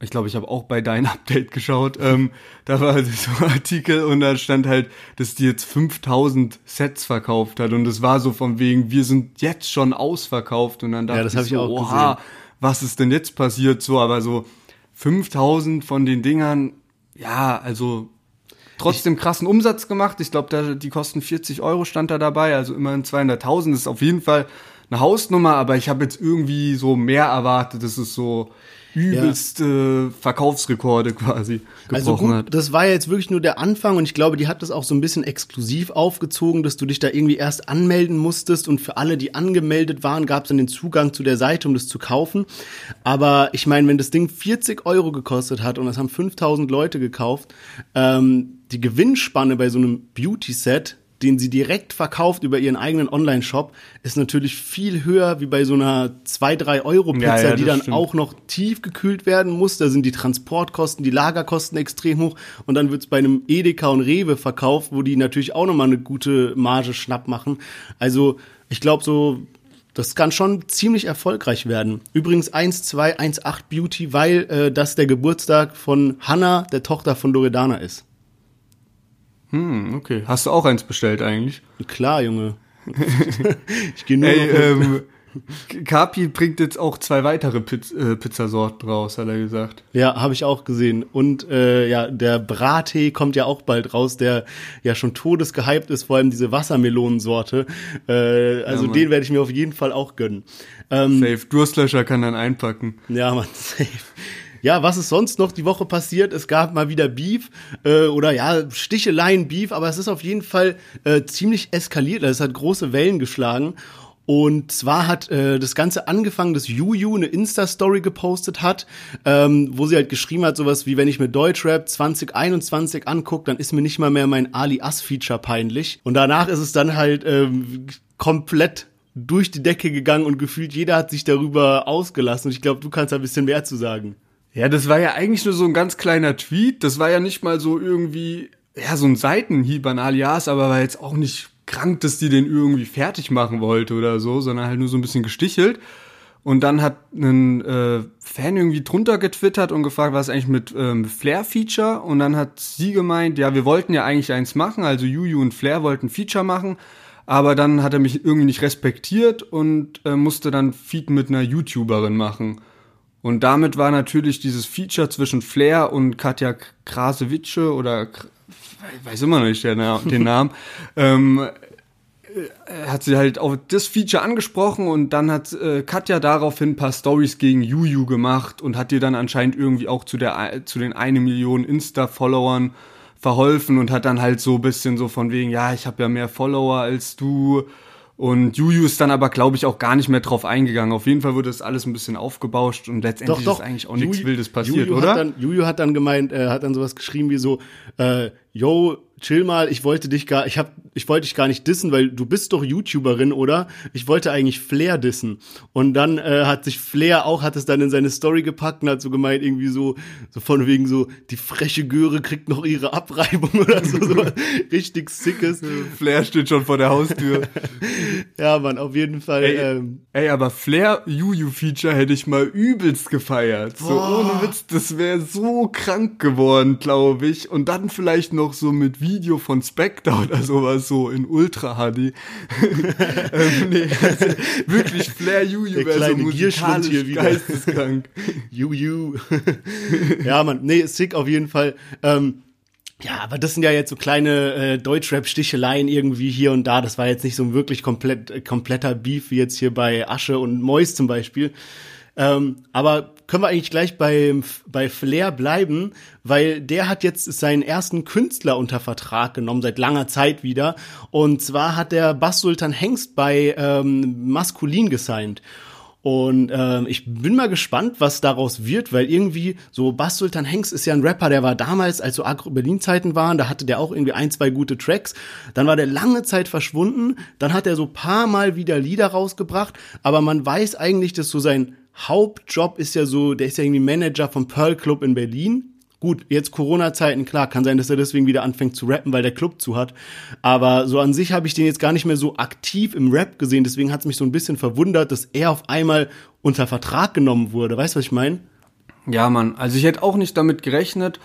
ich glaube, ich habe auch bei deinem Update geschaut, ähm, da war so ein Artikel und da stand halt, dass die jetzt 5000 Sets verkauft hat. Und es war so von wegen, wir sind jetzt schon ausverkauft. Und dann dachte ja, das ich, so, ich auch oha, gesehen. was ist denn jetzt passiert? So, aber so 5000 von den Dingern, ja, also trotzdem krassen Umsatz gemacht. Ich glaube, die kosten 40 Euro stand da dabei, also immerhin 200.000. Das ist auf jeden Fall eine Hausnummer, aber ich habe jetzt irgendwie so mehr erwartet. Das ist so übelste ja. Verkaufsrekorde quasi gebrochen also gut, hat. Das war jetzt wirklich nur der Anfang und ich glaube, die hat das auch so ein bisschen exklusiv aufgezogen, dass du dich da irgendwie erst anmelden musstest und für alle, die angemeldet waren, gab es dann den Zugang zu der Seite, um das zu kaufen. Aber ich meine, wenn das Ding 40 Euro gekostet hat und das haben 5000 Leute gekauft, ähm, die Gewinnspanne bei so einem Beauty-Set den sie direkt verkauft über ihren eigenen Online-Shop, ist natürlich viel höher wie bei so einer 2-3-Euro-Pizza, ja, ja, die dann stimmt. auch noch tief gekühlt werden muss. Da sind die Transportkosten, die Lagerkosten extrem hoch und dann wird es bei einem Edeka und Rewe verkauft, wo die natürlich auch nochmal eine gute Marge schnapp machen. Also ich glaube so, das kann schon ziemlich erfolgreich werden. Übrigens 1218 Beauty, weil äh, das der Geburtstag von Hannah, der Tochter von Loredana ist. Hm, okay. Hast du auch eins bestellt eigentlich? Klar, Junge. ich gehe nur Ey, ähm, Kapi bringt jetzt auch zwei weitere Piz äh, Pizzasorten raus, hat er gesagt. Ja, habe ich auch gesehen. Und äh, ja, der Brattee kommt ja auch bald raus, der ja schon todesgehypt ist, vor allem diese Wassermelonensorte. Äh, also ja, den werde ich mir auf jeden Fall auch gönnen. Ähm, safe. Durstlöscher kann dann einpacken. Ja, man, safe. Ja, was ist sonst noch die Woche passiert? Es gab mal wieder Beef äh, oder ja, Sticheleien Beef, aber es ist auf jeden Fall äh, ziemlich eskaliert. Also es hat große Wellen geschlagen. Und zwar hat äh, das Ganze angefangen, dass Juju eine Insta-Story gepostet hat, ähm, wo sie halt geschrieben hat, sowas wie, wenn ich mir Deutschrap 2021 angucke, dann ist mir nicht mal mehr mein Ali-As-Feature peinlich. Und danach ist es dann halt ähm, komplett durch die Decke gegangen und gefühlt jeder hat sich darüber ausgelassen. Und ich glaube, du kannst da ein bisschen mehr zu sagen. Ja, das war ja eigentlich nur so ein ganz kleiner Tweet. Das war ja nicht mal so irgendwie, ja, so ein Seitenhieb an Alias, aber war jetzt auch nicht krank, dass die den irgendwie fertig machen wollte oder so, sondern halt nur so ein bisschen gestichelt. Und dann hat ein äh, Fan irgendwie drunter getwittert und gefragt, was eigentlich mit ähm, Flair-Feature. Und dann hat sie gemeint, ja, wir wollten ja eigentlich eins machen, also Juju und Flair wollten Feature machen, aber dann hat er mich irgendwie nicht respektiert und äh, musste dann Feed mit einer YouTuberin machen. Und damit war natürlich dieses Feature zwischen Flair und Katja Krasewitsche oder weiß immer noch nicht den Namen, ähm, äh, hat sie halt auch das Feature angesprochen und dann hat äh, Katja daraufhin ein paar Stories gegen Juju gemacht und hat ihr dann anscheinend irgendwie auch zu der zu den eine Million Insta-Followern verholfen und hat dann halt so bisschen so von wegen, ja, ich habe ja mehr Follower als du und Juju ist dann aber, glaube ich, auch gar nicht mehr drauf eingegangen. Auf jeden Fall wurde das alles ein bisschen aufgebauscht und letztendlich doch, doch. ist eigentlich auch nichts Wildes passiert, Juju oder? Hat dann, Juju hat dann gemeint, äh, hat dann sowas geschrieben wie so, äh, yo, chill mal, ich wollte dich gar, ich hab, ich wollte dich gar nicht dissen, weil du bist doch YouTuberin, oder? Ich wollte eigentlich Flair dissen. Und dann äh, hat sich Flair auch, hat es dann in seine Story gepackt und hat so gemeint, irgendwie so, so von wegen so, die freche Göre kriegt noch ihre Abreibung oder so, so richtig sickes. Flair steht schon vor der Haustür. ja, Mann, auf jeden Fall. Ey, ähm, ey aber Flair Juju-Feature hätte ich mal übelst gefeiert. Boah. So ohne Witz, das wäre so krank geworden, glaube ich. Und dann vielleicht noch so mit Video von Spectre oder sowas, so in Ultra HD. ähm, nee, also wirklich Flair Juju wäre so musikalisch hier wieder. geisteskrank. Juju. ja, man, nee, sick auf jeden Fall. Ähm, ja, aber das sind ja jetzt so kleine äh, Deutschrap-Sticheleien irgendwie hier und da. Das war jetzt nicht so ein wirklich komplett, äh, kompletter Beef wie jetzt hier bei Asche und Mois zum Beispiel. Ähm, aber können wir eigentlich gleich bei, bei Flair bleiben, weil der hat jetzt seinen ersten Künstler unter Vertrag genommen, seit langer Zeit wieder. Und zwar hat der Bass Sultan Hengst bei ähm, Maskulin gesigned. Und ähm, ich bin mal gespannt, was daraus wird, weil irgendwie so Bass Sultan Hengst ist ja ein Rapper, der war damals, als so Agro-Berlin-Zeiten waren, da hatte der auch irgendwie ein, zwei gute Tracks. Dann war der lange Zeit verschwunden, dann hat er so paar Mal wieder Lieder rausgebracht, aber man weiß eigentlich, dass so sein Hauptjob ist ja so, der ist ja irgendwie Manager vom Pearl Club in Berlin. Gut, jetzt Corona-Zeiten, klar, kann sein, dass er deswegen wieder anfängt zu rappen, weil der Club zu hat. Aber so an sich habe ich den jetzt gar nicht mehr so aktiv im Rap gesehen. Deswegen hat es mich so ein bisschen verwundert, dass er auf einmal unter Vertrag genommen wurde. Weißt du, was ich meine? Ja, Mann. Also ich hätte auch nicht damit gerechnet,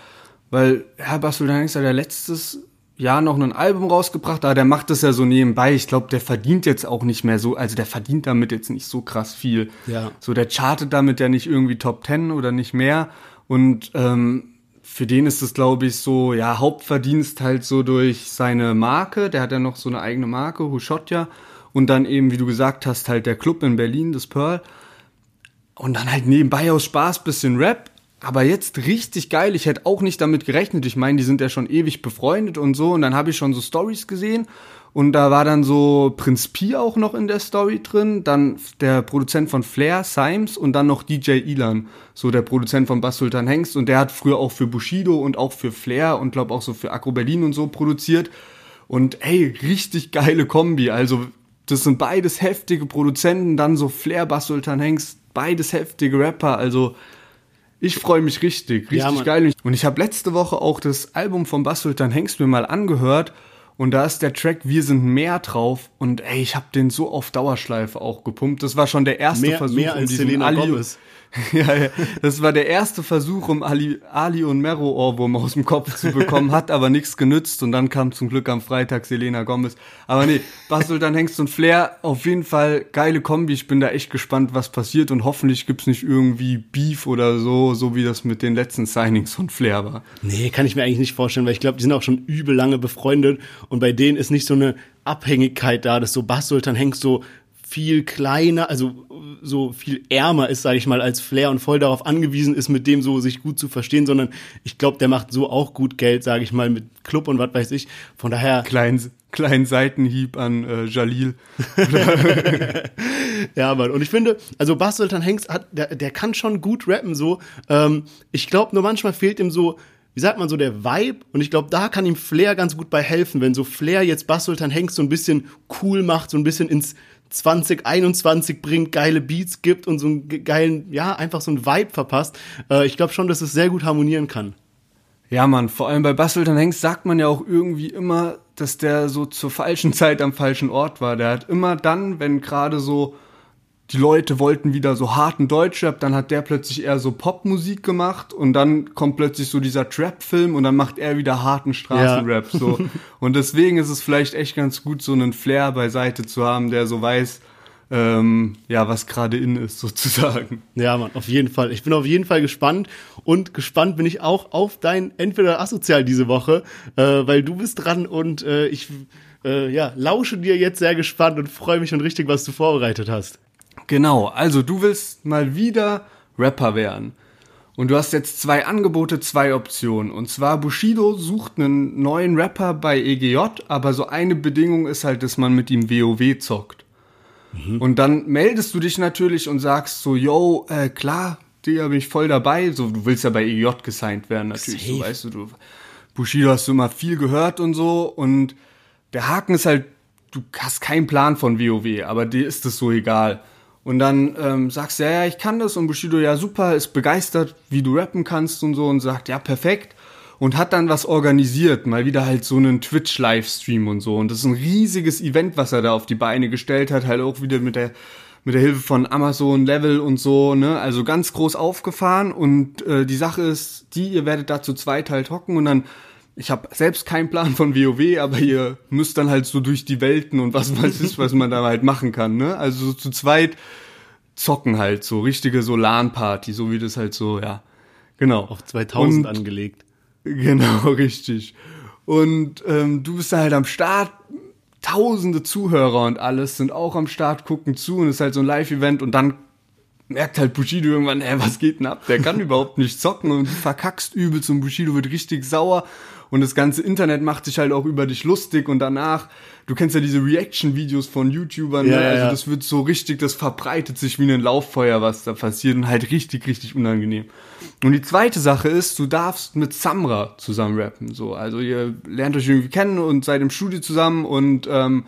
weil Herr Basel ist ja der letztes Jahr noch ein Album rausgebracht, aber der macht das ja so nebenbei. Ich glaube, der verdient jetzt auch nicht mehr so, also der verdient damit jetzt nicht so krass viel. Ja. So, der chartet damit ja nicht irgendwie Top Ten oder nicht mehr. Und ähm, für den ist es, glaube ich, so, ja, Hauptverdienst halt so durch seine Marke. Der hat ja noch so eine eigene Marke, Hushotja. Und dann eben, wie du gesagt hast, halt der Club in Berlin, das Pearl. Und dann halt nebenbei aus Spaß bisschen Rap aber jetzt richtig geil. Ich hätte auch nicht damit gerechnet. Ich meine, die sind ja schon ewig befreundet und so. Und dann habe ich schon so Stories gesehen. Und da war dann so Prinz Pi auch noch in der Story drin. Dann der Produzent von Flair, Symes. Und dann noch DJ Ilan. So der Produzent von Bass Sultan Hengst. Und der hat früher auch für Bushido und auch für Flair und glaube auch so für Agro Berlin und so produziert. Und ey, richtig geile Kombi. Also, das sind beides heftige Produzenten. Dann so Flair, Bass Sultan Hengst. Beides heftige Rapper. Also, ich freue mich richtig, richtig ja, geil. Und ich habe letzte Woche auch das Album von Bassultan Hengst mir mal angehört und da ist der Track Wir sind mehr drauf und ey, ich habe den so auf Dauerschleife auch gepumpt. Das war schon der erste mehr, Versuch, mehr als um Selena Ali Gomez. ja, ja, das war der erste Versuch, um Ali, Ali und Mero Ohrwurm aus dem Kopf zu bekommen, hat aber nichts genützt und dann kam zum Glück am Freitag Selena Gomez. Aber nee, Basel, dann Hengst und Flair, auf jeden Fall geile Kombi. Ich bin da echt gespannt, was passiert und hoffentlich gibt's nicht irgendwie Beef oder so, so wie das mit den letzten Signings von Flair war. Nee, kann ich mir eigentlich nicht vorstellen, weil ich glaube, die sind auch schon übel lange befreundet und bei denen ist nicht so eine Abhängigkeit da, dass so Bass Sultan Hengst so viel kleiner, also so viel ärmer ist, sage ich mal, als Flair und voll darauf angewiesen ist, mit dem so sich gut zu verstehen, sondern ich glaube, der macht so auch gut Geld, sage ich mal, mit Club und was weiß ich. Von daher kleinen kleinen Seitenhieb an äh, Jalil. ja, Mann. Und ich finde, also Bas Sultan Hengst hat, der, der kann schon gut rappen so. Ähm, ich glaube, nur manchmal fehlt ihm so wie sagt man so, der Vibe. Und ich glaube, da kann ihm Flair ganz gut bei helfen, wenn so Flair jetzt Bass-Sultan Hengst so ein bisschen cool macht, so ein bisschen ins 2021 bringt, geile Beats gibt und so einen geilen, ja, einfach so einen Vibe verpasst. Äh, ich glaube schon, dass es sehr gut harmonieren kann. Ja, Mann, vor allem bei Bass-Sultan Hengst sagt man ja auch irgendwie immer, dass der so zur falschen Zeit am falschen Ort war. Der hat immer dann, wenn gerade so die Leute wollten wieder so harten Deutschrap, dann hat der plötzlich eher so Popmusik gemacht und dann kommt plötzlich so dieser Trap-Film und dann macht er wieder harten Straßenrap. Ja. So. Und deswegen ist es vielleicht echt ganz gut, so einen Flair beiseite zu haben, der so weiß, ähm, ja, was gerade in ist, sozusagen. Ja, Mann, auf jeden Fall. Ich bin auf jeden Fall gespannt und gespannt bin ich auch auf dein Entweder Asozial diese Woche, äh, weil du bist dran und äh, ich äh, ja, lausche dir jetzt sehr gespannt und freue mich schon richtig, was du vorbereitet hast. Genau, also du willst mal wieder Rapper werden. Und du hast jetzt zwei Angebote, zwei Optionen. Und zwar Bushido sucht einen neuen Rapper bei EGJ, aber so eine Bedingung ist halt, dass man mit ihm WoW zockt. Mhm. Und dann meldest du dich natürlich und sagst so, yo, äh, klar, Digga, bin ich voll dabei. So, du willst ja bei EGJ gesigned werden, natürlich. So, weißt du, du, Bushido hast du immer viel gehört und so. Und der Haken ist halt, du hast keinen Plan von WoW, aber dir ist es so egal. Und dann ähm, sagst du, ja, ja, ich kann das und Bushido, ja, super, ist begeistert, wie du rappen kannst und so und sagt, ja, perfekt. Und hat dann was organisiert, mal wieder halt so einen Twitch-Livestream und so. Und das ist ein riesiges Event, was er da auf die Beine gestellt hat, halt auch wieder mit der mit der Hilfe von Amazon Level und so, ne? Also ganz groß aufgefahren und äh, die Sache ist, die ihr werdet da zu zweit halt hocken und dann ich habe selbst keinen Plan von WoW, aber ihr müsst dann halt so durch die Welten und was weiß ist, was man da halt machen kann, ne? Also so zu zweit zocken halt, so richtige so LAN-Party, so wie das halt so, ja. Genau. Auf 2000 und, angelegt. Genau, richtig. Und ähm, du bist da halt am Start, tausende Zuhörer und alles sind auch am Start, gucken zu und es ist halt so ein Live-Event und dann merkt halt Bushido irgendwann, ey, was geht denn ab? Der kann überhaupt nicht zocken und du verkackst übel zum Bushido wird richtig sauer und das ganze Internet macht sich halt auch über dich lustig und danach, du kennst ja diese Reaction-Videos von YouTubern, ja, ne? also ja. das wird so richtig, das verbreitet sich wie ein Lauffeuer, was da passiert und halt richtig, richtig unangenehm. Und die zweite Sache ist, du darfst mit Samra zusammen rappen, so, also ihr lernt euch irgendwie kennen und seid im Studio zusammen und ähm,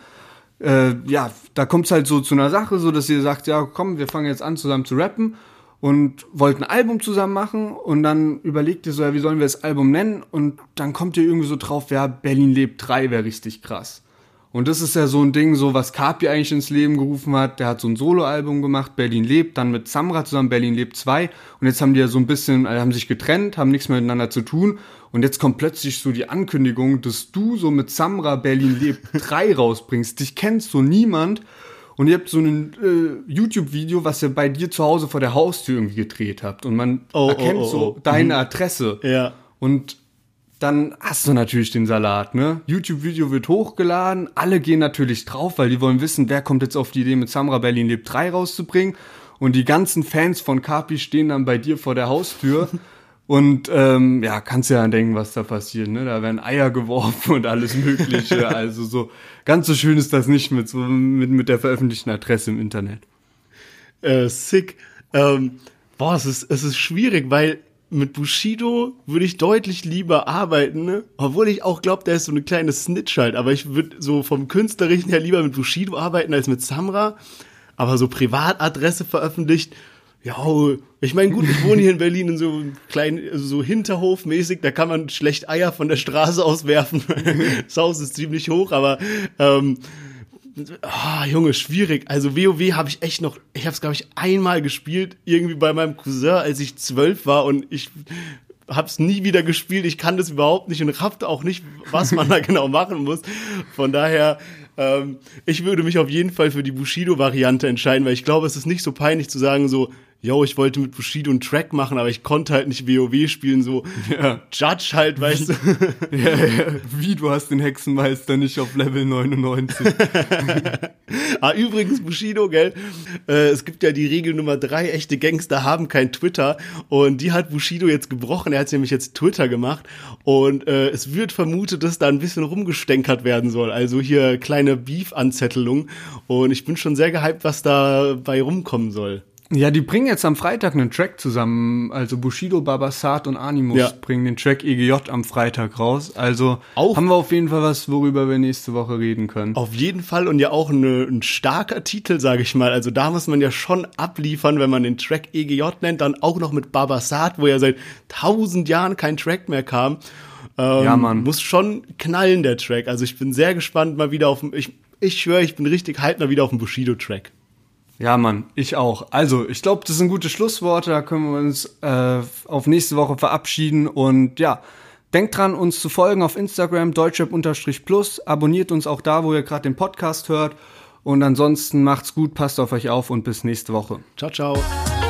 äh, ja, da kommt es halt so zu einer Sache, so dass ihr sagt, ja, komm, wir fangen jetzt an zusammen zu rappen und wollt ein Album zusammen machen und dann überlegt ihr so, ja, wie sollen wir das Album nennen? Und dann kommt ihr irgendwie so drauf, ja, Berlin lebt 3 wäre richtig krass. Und das ist ja so ein Ding, so was Kapi eigentlich ins Leben gerufen hat. Der hat so ein Soloalbum gemacht, Berlin lebt, dann mit Samra zusammen Berlin lebt 2. Und jetzt haben die ja so ein bisschen, also haben sich getrennt, haben nichts mehr miteinander zu tun. Und jetzt kommt plötzlich so die Ankündigung, dass du so mit Samra Berlin lebt 3 rausbringst. Dich kennst so niemand und ihr habt so ein äh, YouTube-Video, was ihr bei dir zu Hause vor der Haustür irgendwie gedreht habt und man oh, oh erkennt oh, oh, so deine mhm. Adresse. Ja. Und dann hast du natürlich den Salat, ne? YouTube-Video wird hochgeladen, alle gehen natürlich drauf, weil die wollen wissen, wer kommt jetzt auf die Idee, mit Samra Berlin lebt 3 rauszubringen. Und die ganzen Fans von Kapi stehen dann bei dir vor der Haustür Und ähm, ja, kannst ja denken, was da passiert. Ne? Da werden Eier geworfen und alles Mögliche. also so ganz so schön ist das nicht mit, so, mit, mit der veröffentlichten Adresse im Internet. Äh, sick. Ähm, boah, es ist, es ist schwierig, weil mit Bushido würde ich deutlich lieber arbeiten, ne? obwohl ich auch glaube, der ist so eine kleine Snitch halt. Aber ich würde so vom Künstlerischen her lieber mit Bushido arbeiten als mit Samra. Aber so Privatadresse veröffentlicht ja, ich meine, gut, ich wohne hier in Berlin in so einem kleinen, also so Hinterhofmäßig, da kann man schlecht Eier von der Straße aus werfen. das Haus ist ziemlich hoch, aber ähm, ah, Junge, schwierig. Also WoW habe ich echt noch, ich habe es glaube ich einmal gespielt, irgendwie bei meinem Cousin, als ich zwölf war und ich hab's nie wieder gespielt. Ich kann das überhaupt nicht und raffte auch nicht, was man da genau machen muss. Von daher ähm, ich würde mich auf jeden Fall für die Bushido-Variante entscheiden, weil ich glaube, es ist nicht so peinlich zu sagen, so, yo, ich wollte mit Bushido einen Track machen, aber ich konnte halt nicht WoW spielen, so ja. Judge halt, weißt du. ja, ja, wie, du hast den Hexenmeister nicht auf Level 99. ah, übrigens, Bushido, gell, äh, es gibt ja die Regel Nummer drei, echte Gangster haben kein Twitter und die hat Bushido jetzt gebrochen, er hat nämlich jetzt Twitter gemacht und äh, es wird vermutet, dass da ein bisschen rumgestänkert werden soll, also hier kleine Beef-Anzettelung und ich bin schon sehr gehypt, was da bei rumkommen soll. Ja, die bringen jetzt am Freitag einen Track zusammen. Also Bushido, Babasat und Animus ja. bringen den Track EGJ am Freitag raus. Also auch haben wir auf jeden Fall was, worüber wir nächste Woche reden können. Auf jeden Fall und ja auch eine, ein starker Titel, sage ich mal. Also da muss man ja schon abliefern, wenn man den Track EGJ nennt, dann auch noch mit Babasat, wo ja seit tausend Jahren kein Track mehr kam. Ähm, ja, Mann. Muss schon knallen, der Track. Also ich bin sehr gespannt mal wieder auf ich ich schwöre, ich bin richtig hyped mal wieder auf dem Bushido-Track. Ja, Mann, ich auch. Also, ich glaube, das sind gute Schlussworte. Da können wir uns äh, auf nächste Woche verabschieden. Und ja, denkt dran, uns zu folgen auf Instagram, deutschrap-plus. Abonniert uns auch da, wo ihr gerade den Podcast hört. Und ansonsten macht's gut, passt auf euch auf und bis nächste Woche. Ciao, ciao.